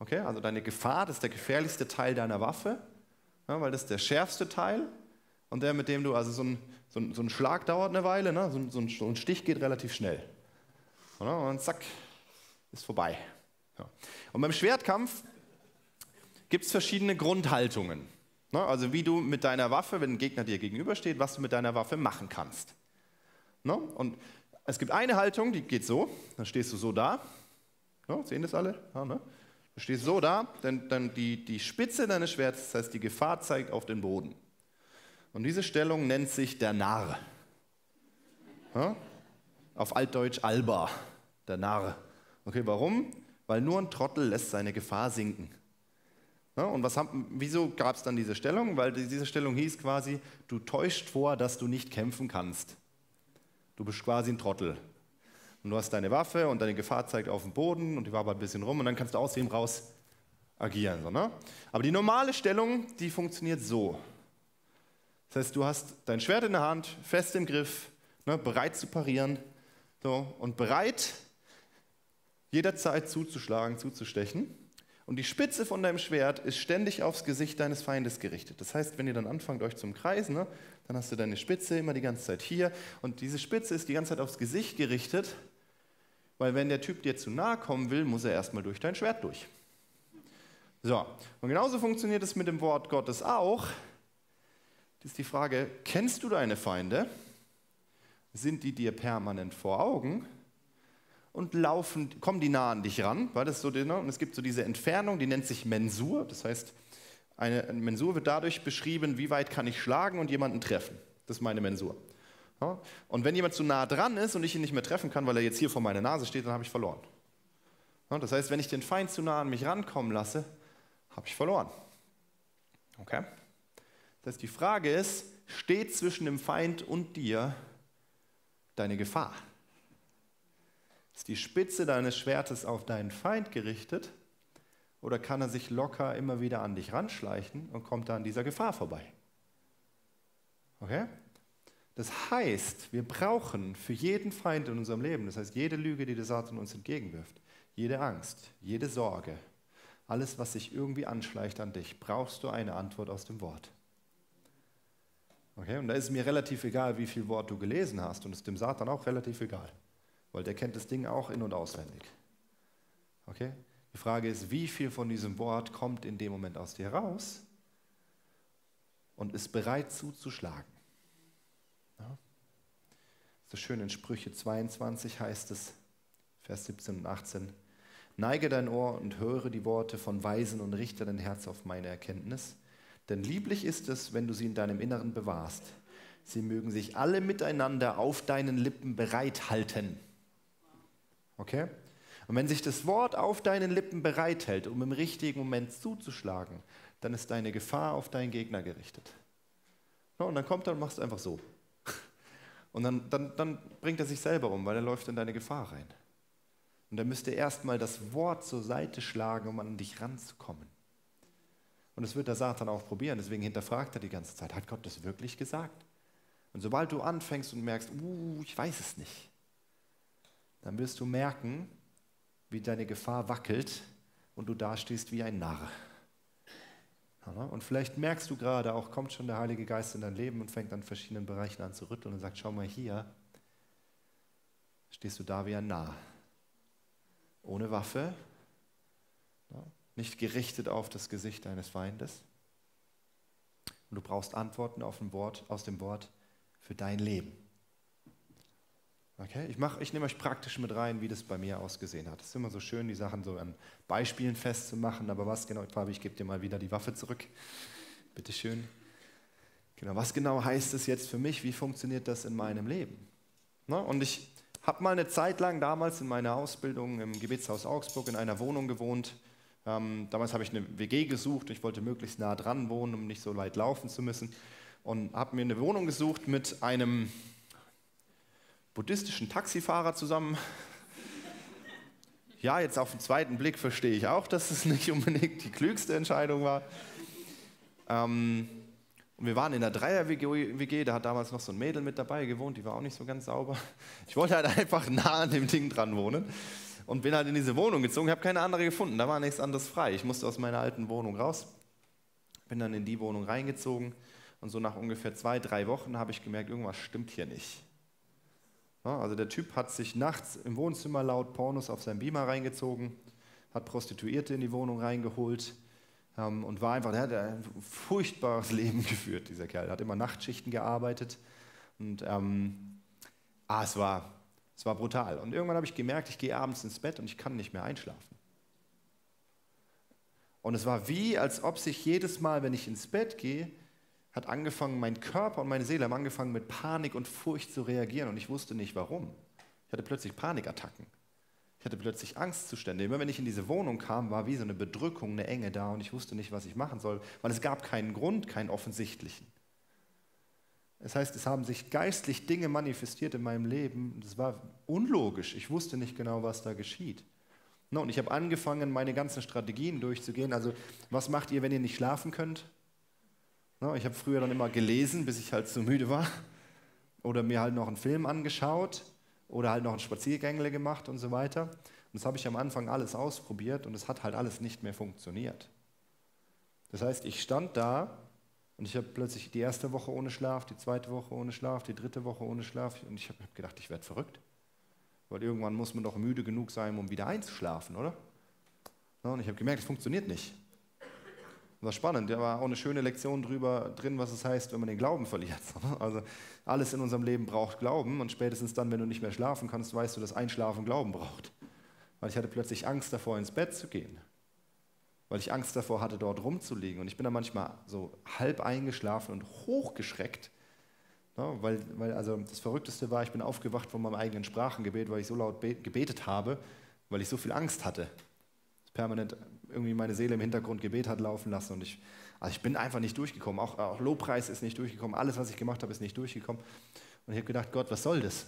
Okay, also deine Gefahr, das ist der gefährlichste Teil deiner Waffe, ja, weil das ist der schärfste Teil und der, mit dem du, also so ein, so ein, so ein Schlag dauert eine Weile, ne? so, ein, so, ein, Stich geht relativ schnell. Und zack, ist vorbei. Ja. Und beim Schwertkampf gibt es verschiedene Grundhaltungen. Ne? Also wie du mit deiner Waffe, wenn ein Gegner dir gegenübersteht, was du mit deiner Waffe machen kannst. Ne? Und es gibt eine Haltung, die geht so, dann stehst du so da. Ja, sehen das alle? Ja, ne? Du stehst so da, denn, denn die, die Spitze deines Schwertes, das heißt die Gefahr zeigt auf den Boden. Und diese Stellung nennt sich der Narr. Ja? Auf Altdeutsch Alba, der Narr. Okay, warum? Weil nur ein Trottel lässt seine Gefahr sinken. Ja, und was haben, wieso gab es dann diese Stellung? Weil diese Stellung hieß quasi, du täuscht vor, dass du nicht kämpfen kannst. Du bist quasi ein Trottel. Und du hast deine Waffe und deine Gefahr zeigt auf den Boden und die war aber ein bisschen rum und dann kannst du aus dem raus agieren. So, ne? Aber die normale Stellung, die funktioniert so. Das heißt, du hast dein Schwert in der Hand, fest im Griff, ne, bereit zu parieren so, und bereit, jederzeit zuzuschlagen, zuzustechen. Und die Spitze von deinem Schwert ist ständig aufs Gesicht deines Feindes gerichtet. Das heißt, wenn ihr dann anfangt, euch zum Kreisen, ne, dann hast du deine Spitze immer die ganze Zeit hier. Und diese Spitze ist die ganze Zeit aufs Gesicht gerichtet, weil wenn der Typ dir zu nahe kommen will, muss er erstmal durch dein Schwert durch. So, und genauso funktioniert es mit dem Wort Gottes auch. Das ist die Frage, kennst du deine Feinde? Sind die dir permanent vor Augen? Und laufen, kommen die nah an dich ran? War das so, ne? und es gibt so diese Entfernung, die nennt sich Mensur. Das heißt, eine Mensur wird dadurch beschrieben, wie weit kann ich schlagen und jemanden treffen. Das ist meine Mensur. Ja? Und wenn jemand zu nah dran ist und ich ihn nicht mehr treffen kann, weil er jetzt hier vor meiner Nase steht, dann habe ich verloren. Ja? Das heißt, wenn ich den Feind zu nah an mich rankommen lasse, habe ich verloren. Okay? Das heißt, die Frage ist, steht zwischen dem Feind und dir deine Gefahr? Ist die Spitze deines Schwertes auf deinen Feind gerichtet oder kann er sich locker immer wieder an dich ranschleichen und kommt da an dieser Gefahr vorbei? Okay? Das heißt, wir brauchen für jeden Feind in unserem Leben, das heißt jede Lüge, die der Satan uns entgegenwirft, jede Angst, jede Sorge, alles, was sich irgendwie anschleicht an dich, brauchst du eine Antwort aus dem Wort. Okay? Und da ist mir relativ egal, wie viel Wort du gelesen hast und es ist dem Satan auch relativ egal, weil der kennt das Ding auch in- und auswendig. Okay? Die Frage ist, wie viel von diesem Wort kommt in dem Moment aus dir raus und ist bereit zuzuschlagen. Ja? So schön in Sprüche 22 heißt es, Vers 17 und 18, Neige dein Ohr und höre die Worte von Weisen und richte dein Herz auf meine Erkenntnis denn lieblich ist es, wenn du sie in deinem Inneren bewahrst. Sie mögen sich alle miteinander auf deinen Lippen bereithalten. Okay? Und wenn sich das Wort auf deinen Lippen bereithält, um im richtigen Moment zuzuschlagen, dann ist deine Gefahr auf deinen Gegner gerichtet. und dann kommt er und machst einfach so. Und dann, dann, dann bringt er sich selber um, weil er läuft in deine Gefahr rein. Und dann müsst ihr erstmal das Wort zur Seite schlagen, um an dich ranzukommen. Und das wird der Satan auch probieren. Deswegen hinterfragt er die ganze Zeit, hat Gott das wirklich gesagt? Und sobald du anfängst und merkst, uh, ich weiß es nicht, dann wirst du merken, wie deine Gefahr wackelt und du dastehst wie ein Narr. Und vielleicht merkst du gerade auch, kommt schon der Heilige Geist in dein Leben und fängt an verschiedenen Bereichen an zu rütteln und sagt, schau mal hier, stehst du da wie ein Narr. Ohne Waffe, nicht gerichtet auf das Gesicht deines Feindes. Und du brauchst Antworten auf ein Wort, aus dem Wort für dein Leben. Okay? Ich, mach, ich nehme euch praktisch mit rein, wie das bei mir ausgesehen hat. Es ist immer so schön, die Sachen so an Beispielen festzumachen, aber was genau, Fabi, ich gebe dir mal wieder die Waffe zurück. Bitte schön. Genau, was genau heißt es jetzt für mich? Wie funktioniert das in meinem Leben? Na, und ich habe mal eine Zeit lang damals in meiner Ausbildung im Gebetshaus Augsburg in einer Wohnung gewohnt, ähm, damals habe ich eine WG gesucht. Ich wollte möglichst nah dran wohnen, um nicht so weit laufen zu müssen. Und habe mir eine Wohnung gesucht mit einem buddhistischen Taxifahrer zusammen. ja, jetzt auf den zweiten Blick verstehe ich auch, dass es nicht unbedingt die klügste Entscheidung war. Ähm, und wir waren in der Dreier-WG, da hat damals noch so ein Mädel mit dabei gewohnt, die war auch nicht so ganz sauber. Ich wollte halt einfach nah an dem Ding dran wohnen und bin halt in diese Wohnung gezogen, habe keine andere gefunden, da war nichts anderes frei. Ich musste aus meiner alten Wohnung raus, bin dann in die Wohnung reingezogen und so nach ungefähr zwei, drei Wochen habe ich gemerkt, irgendwas stimmt hier nicht. Also der Typ hat sich nachts im Wohnzimmer laut Pornos auf seinen Beamer reingezogen, hat Prostituierte in die Wohnung reingeholt ähm, und war einfach, der hat ein furchtbares Leben geführt, dieser Kerl. Er hat immer Nachtschichten gearbeitet und ähm, ah, es, war, es war brutal. Und irgendwann habe ich gemerkt, ich gehe abends ins Bett und ich kann nicht mehr einschlafen. Und es war wie, als ob sich jedes Mal, wenn ich ins Bett gehe, hat angefangen, mein Körper und meine Seele haben angefangen mit Panik und Furcht zu reagieren und ich wusste nicht warum. Ich hatte plötzlich Panikattacken. Ich hatte plötzlich Angstzustände. Immer wenn ich in diese Wohnung kam, war wie so eine Bedrückung, eine Enge da und ich wusste nicht, was ich machen soll, weil es gab keinen Grund, keinen offensichtlichen. Das heißt, es haben sich geistlich Dinge manifestiert in meinem Leben. Das war unlogisch. Ich wusste nicht genau, was da geschieht. und ich habe angefangen, meine ganzen Strategien durchzugehen. Also, was macht ihr, wenn ihr nicht schlafen könnt? Ich habe früher dann immer gelesen, bis ich halt zu müde war. Oder mir halt noch einen Film angeschaut. Oder halt noch einen Spaziergängle gemacht und so weiter. Und das habe ich am Anfang alles ausprobiert und es hat halt alles nicht mehr funktioniert. Das heißt, ich stand da und ich habe plötzlich die erste Woche ohne Schlaf, die zweite Woche ohne Schlaf, die dritte Woche ohne Schlaf und ich habe gedacht, ich werde verrückt. Weil irgendwann muss man doch müde genug sein, um wieder einzuschlafen, oder? Und ich habe gemerkt, es funktioniert nicht. Das war spannend, da war auch eine schöne Lektion drüber drin, was es heißt, wenn man den Glauben verliert. Also alles in unserem Leben braucht Glauben und spätestens dann, wenn du nicht mehr schlafen kannst, weißt du, dass Einschlafen Glauben braucht. Weil ich hatte plötzlich Angst davor, ins Bett zu gehen. Weil ich Angst davor hatte, dort rumzuliegen. Und ich bin dann manchmal so halb eingeschlafen und hochgeschreckt. Ja, weil, weil also das Verrückteste war, ich bin aufgewacht von meinem eigenen Sprachengebet, weil ich so laut gebetet habe, weil ich so viel Angst hatte. Permanent irgendwie meine Seele im Hintergrund Gebet hat laufen lassen. Und ich, also ich bin einfach nicht durchgekommen. Auch, auch Lobpreis ist nicht durchgekommen. Alles, was ich gemacht habe, ist nicht durchgekommen. Und ich habe gedacht, Gott, was soll das?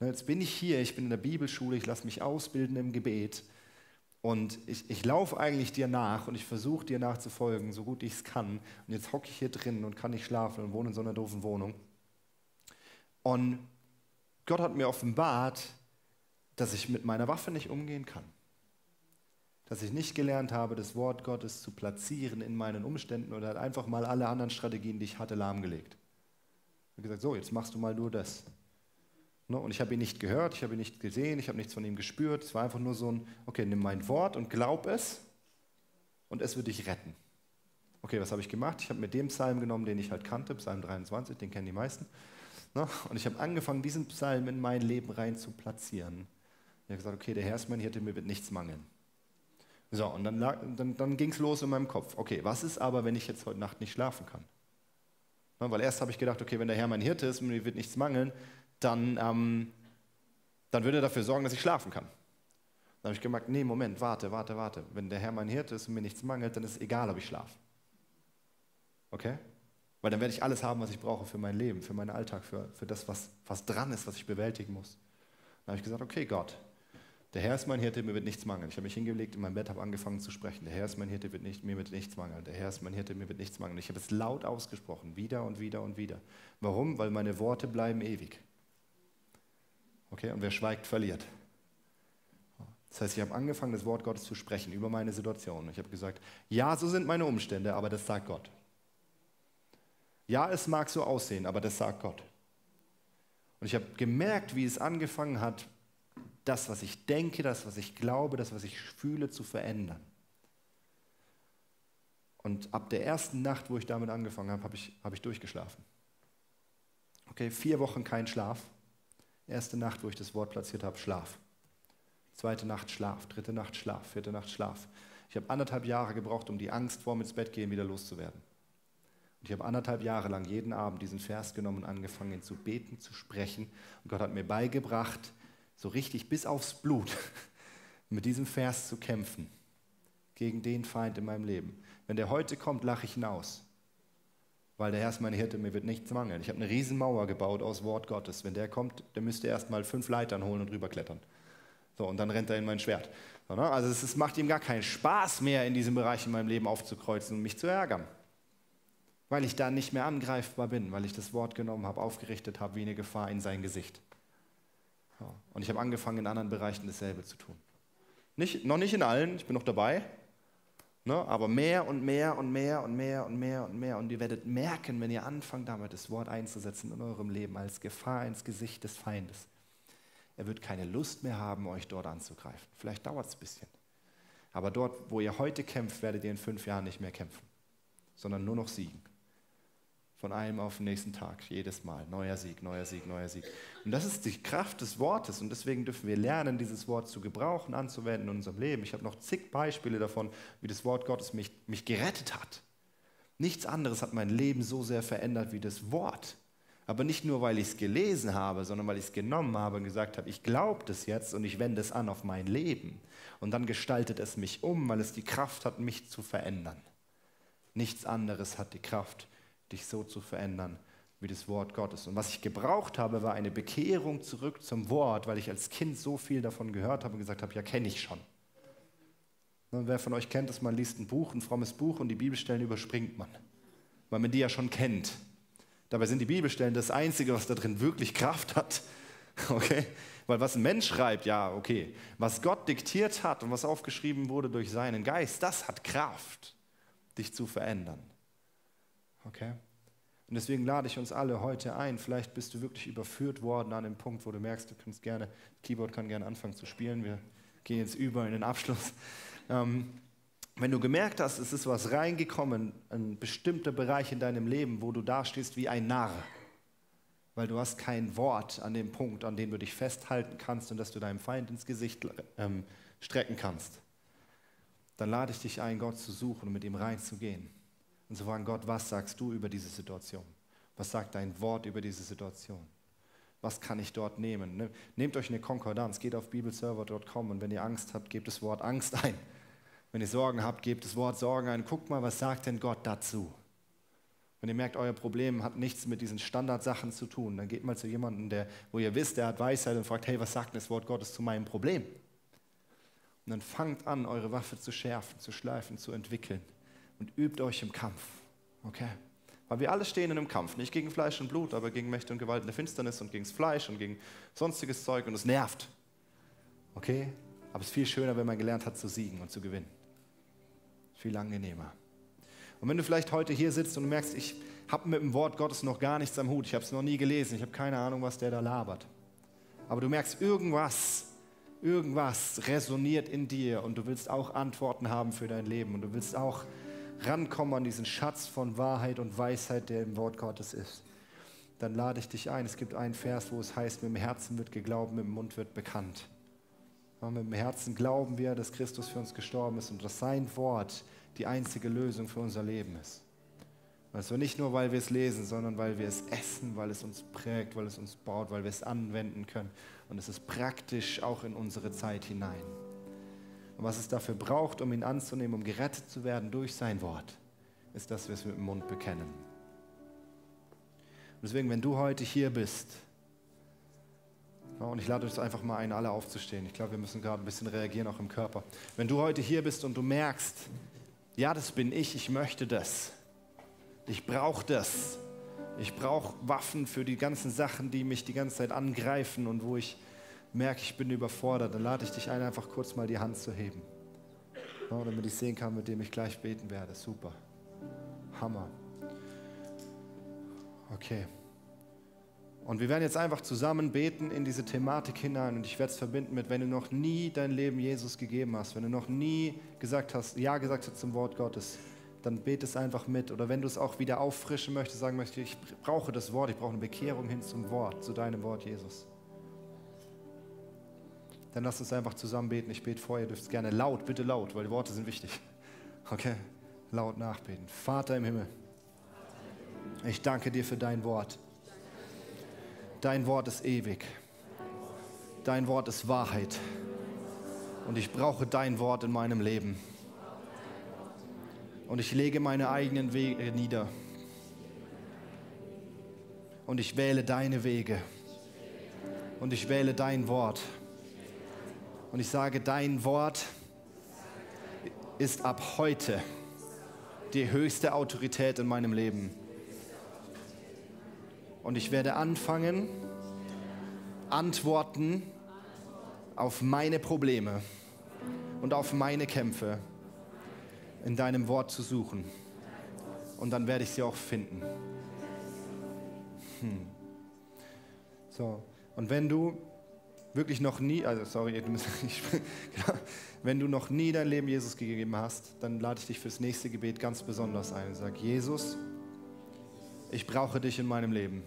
Jetzt bin ich hier, ich bin in der Bibelschule, ich lasse mich ausbilden im Gebet. Und ich, ich laufe eigentlich dir nach und ich versuche dir nachzufolgen, so gut ich es kann. Und jetzt hocke ich hier drin und kann nicht schlafen und wohne in so einer doofen Wohnung. Und Gott hat mir offenbart, dass ich mit meiner Waffe nicht umgehen kann dass ich nicht gelernt habe, das Wort Gottes zu platzieren in meinen Umständen oder hat einfach mal alle anderen Strategien, die ich hatte, lahmgelegt. Habe gesagt, so, jetzt machst du mal nur das. Ne, und ich habe ihn nicht gehört, ich habe ihn nicht gesehen, ich habe nichts von ihm gespürt. Es war einfach nur so ein, okay, nimm mein Wort und glaub es und es wird dich retten. Okay, was habe ich gemacht? Ich habe mir den Psalm genommen, den ich halt kannte, Psalm 23, den kennen die meisten. Ne, und ich habe angefangen, diesen Psalm in mein Leben rein zu platzieren. Ich habe gesagt, okay, der Herr ist mein Hirte, mir wird nichts mangeln. So, und dann, dann, dann ging es los in meinem Kopf. Okay, was ist aber, wenn ich jetzt heute Nacht nicht schlafen kann? Na, weil erst habe ich gedacht, okay, wenn der Herr mein Hirte ist und mir wird nichts mangeln, dann, ähm, dann würde er dafür sorgen, dass ich schlafen kann. Dann habe ich gemerkt, nee, Moment, warte, warte, warte. Wenn der Herr mein Hirte ist und mir nichts mangelt, dann ist es egal, ob ich schlafe. Okay? Weil dann werde ich alles haben, was ich brauche für mein Leben, für meinen Alltag, für, für das, was, was dran ist, was ich bewältigen muss. Dann habe ich gesagt, okay, Gott, der Herr ist mein Hirte, mir wird nichts mangeln. Ich habe mich hingelegt in mein Bett, habe angefangen zu sprechen. Der Herr ist mein Hirte, wird nicht, mir wird nichts mangeln. Der Herr ist mein Hirte, mir wird nichts mangeln. Ich habe es laut ausgesprochen, wieder und wieder und wieder. Warum? Weil meine Worte bleiben ewig. Okay, und wer schweigt, verliert. Das heißt, ich habe angefangen, das Wort Gottes zu sprechen über meine Situation. Ich habe gesagt, ja, so sind meine Umstände, aber das sagt Gott. Ja, es mag so aussehen, aber das sagt Gott. Und ich habe gemerkt, wie es angefangen hat, das, was ich denke, das, was ich glaube, das, was ich fühle, zu verändern. Und ab der ersten Nacht, wo ich damit angefangen habe, habe ich, hab ich durchgeschlafen. Okay, vier Wochen kein Schlaf. Erste Nacht, wo ich das Wort platziert habe, Schlaf. Zweite Nacht Schlaf, dritte Nacht Schlaf, vierte Nacht Schlaf. Ich habe anderthalb Jahre gebraucht, um die Angst vorm ins Bett gehen wieder loszuwerden. Und ich habe anderthalb Jahre lang jeden Abend diesen Vers genommen und angefangen, ihn zu beten, zu sprechen. Und Gott hat mir beigebracht, so richtig bis aufs Blut mit diesem Vers zu kämpfen gegen den Feind in meinem Leben. Wenn der heute kommt, lache ich ihn aus. Weil der Herr ist meine Hirte, mir wird nichts mangeln. Ich habe eine Riesenmauer gebaut aus Wort Gottes. Wenn der kommt, der müsste erst mal fünf Leitern holen und rüberklettern. So, und dann rennt er in mein Schwert. Ne? Also es macht ihm gar keinen Spaß mehr, in diesem Bereich in meinem Leben aufzukreuzen und mich zu ärgern. Weil ich da nicht mehr angreifbar bin, weil ich das Wort genommen habe, aufgerichtet habe wie eine Gefahr in sein Gesicht. So. Und ich habe angefangen, in anderen Bereichen dasselbe zu tun. Nicht, noch nicht in allen, ich bin noch dabei, ne? aber mehr und mehr und mehr und mehr und mehr und mehr. Und ihr werdet merken, wenn ihr anfangt, damit das Wort einzusetzen in eurem Leben als Gefahr ins Gesicht des Feindes. Er wird keine Lust mehr haben, euch dort anzugreifen. Vielleicht dauert es ein bisschen. Aber dort, wo ihr heute kämpft, werdet ihr in fünf Jahren nicht mehr kämpfen, sondern nur noch siegen. Von einem auf den nächsten Tag, jedes Mal. Neuer Sieg, neuer Sieg, neuer Sieg. Und das ist die Kraft des Wortes. Und deswegen dürfen wir lernen, dieses Wort zu gebrauchen, anzuwenden in unserem Leben. Ich habe noch zig Beispiele davon, wie das Wort Gottes mich, mich gerettet hat. Nichts anderes hat mein Leben so sehr verändert wie das Wort. Aber nicht nur, weil ich es gelesen habe, sondern weil ich es genommen habe und gesagt habe, ich glaube das jetzt und ich wende es an auf mein Leben. Und dann gestaltet es mich um, weil es die Kraft hat, mich zu verändern. Nichts anderes hat die Kraft, dich so zu verändern wie das Wort Gottes. Und was ich gebraucht habe, war eine Bekehrung zurück zum Wort, weil ich als Kind so viel davon gehört habe und gesagt habe, ja, kenne ich schon. Und wer von euch kennt es, man liest ein Buch, ein frommes Buch und die Bibelstellen überspringt man, weil man die ja schon kennt. Dabei sind die Bibelstellen das Einzige, was da drin wirklich Kraft hat. Okay? Weil was ein Mensch schreibt, ja, okay. Was Gott diktiert hat und was aufgeschrieben wurde durch seinen Geist, das hat Kraft, dich zu verändern. Okay? Und deswegen lade ich uns alle heute ein. Vielleicht bist du wirklich überführt worden an dem Punkt, wo du merkst, du kannst gerne, Keyboard kann gerne anfangen zu spielen. Wir gehen jetzt über in den Abschluss. Ähm, wenn du gemerkt hast, es ist was reingekommen, ein bestimmter Bereich in deinem Leben, wo du dastehst wie ein Narr, weil du hast kein Wort an dem Punkt, an dem du dich festhalten kannst und dass du deinem Feind ins Gesicht ähm, strecken kannst, dann lade ich dich ein, Gott zu suchen und mit ihm reinzugehen und zu fragen, Gott, was sagst du über diese Situation? Was sagt dein Wort über diese Situation? Was kann ich dort nehmen? Ne, nehmt euch eine Konkordanz, geht auf bibelserver.com und wenn ihr Angst habt, gebt das Wort Angst ein. Wenn ihr Sorgen habt, gebt das Wort Sorgen ein. Guckt mal, was sagt denn Gott dazu? Wenn ihr merkt, euer Problem hat nichts mit diesen Standardsachen zu tun, dann geht mal zu jemandem, der, wo ihr wisst, der hat Weisheit und fragt, hey, was sagt denn das Wort Gottes zu meinem Problem? Und dann fangt an, eure Waffe zu schärfen, zu schleifen, zu entwickeln und übt euch im Kampf. Okay? Weil wir alle stehen in einem Kampf, nicht gegen Fleisch und Blut, aber gegen Mächte und Gewalt in der Finsternis und gegen das Fleisch und gegen sonstiges Zeug und es nervt. Okay? Aber es ist viel schöner, wenn man gelernt hat zu siegen und zu gewinnen. Viel angenehmer. Und wenn du vielleicht heute hier sitzt und merkst, ich habe mit dem Wort Gottes noch gar nichts am Hut, ich habe es noch nie gelesen, ich habe keine Ahnung, was der da labert. Aber du merkst, irgendwas, irgendwas resoniert in dir und du willst auch Antworten haben für dein Leben und du willst auch rankommen an diesen Schatz von Wahrheit und Weisheit, der im Wort Gottes ist, dann lade ich dich ein. Es gibt einen Vers, wo es heißt, mit dem Herzen wird geglaubt, mit dem Mund wird bekannt. Ja, mit dem Herzen glauben wir, dass Christus für uns gestorben ist und dass sein Wort die einzige Lösung für unser Leben ist. Also nicht nur, weil wir es lesen, sondern weil wir es essen, weil es uns prägt, weil es uns baut, weil wir es anwenden können. Und es ist praktisch auch in unsere Zeit hinein und was es dafür braucht, um ihn anzunehmen, um gerettet zu werden durch sein Wort, ist, dass wir es mit dem Mund bekennen. Und deswegen, wenn du heute hier bist, und ich lade euch einfach mal ein, alle aufzustehen. Ich glaube, wir müssen gerade ein bisschen reagieren, auch im Körper. Wenn du heute hier bist und du merkst, ja, das bin ich, ich möchte das. Ich brauche das. Ich brauche Waffen für die ganzen Sachen, die mich die ganze Zeit angreifen und wo ich merke, ich bin überfordert, dann lade ich dich ein, einfach kurz mal die Hand zu heben. Ja, damit ich sehen kann, mit dem ich gleich beten werde. Super. Hammer. Okay. Und wir werden jetzt einfach zusammen beten in diese Thematik hinein und ich werde es verbinden mit, wenn du noch nie dein Leben Jesus gegeben hast, wenn du noch nie gesagt hast, Ja gesagt hast zum Wort Gottes, dann bete es einfach mit. Oder wenn du es auch wieder auffrischen möchtest, sagen möchtest, ich brauche das Wort, ich brauche eine Bekehrung hin zum Wort, zu deinem Wort, Jesus dann lasst uns einfach zusammen beten. Ich bete vor, ihr dürft es gerne laut, bitte laut, weil die Worte sind wichtig. Okay, laut nachbeten. Vater im Himmel, ich danke dir für dein Wort. Dein Wort ist ewig. Dein Wort ist Wahrheit. Und ich brauche dein Wort in meinem Leben. Und ich lege meine eigenen Wege nieder. Und ich wähle deine Wege. Und ich wähle dein Wort Und ich sage, dein Wort ist ab heute die höchste Autorität in meinem Leben. Und ich werde anfangen, Antworten auf meine Probleme und auf meine Kämpfe in deinem Wort zu suchen. Und dann werde ich sie auch finden. Hm. So, und wenn du wirklich noch nie, also sorry, genau, wenn du noch nie dein Leben Jesus gegeben hast, dann lade ich dich fürs nächste Gebet ganz besonders ein. Sag, Jesus, ich brauche dich in meinem Leben.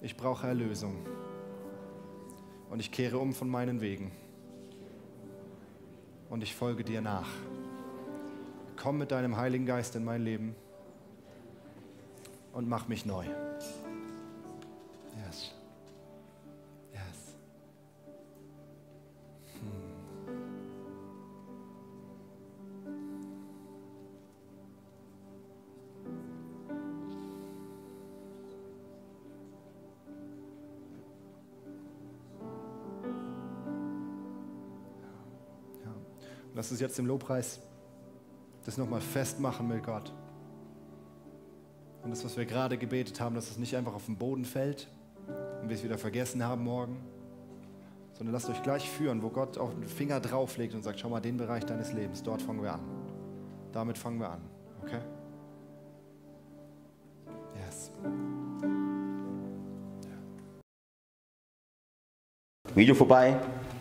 Ich brauche Erlösung. Und ich kehre um von meinen Wegen. Und ich folge dir nach. Komm mit deinem Heiligen Geist in mein Leben und mach mich neu. Yes. Lass uns jetzt im Lobpreis das nochmal festmachen mit Gott. Und das, was wir gerade gebetet haben, dass es nicht einfach auf den Boden fällt und wir es wieder vergessen haben morgen, sondern lasst euch gleich führen, wo Gott auch den Finger drauflegt und sagt, schau mal, den Bereich deines Lebens, dort fangen wir an. Damit fangen wir an, okay? Yes. Video vorbei,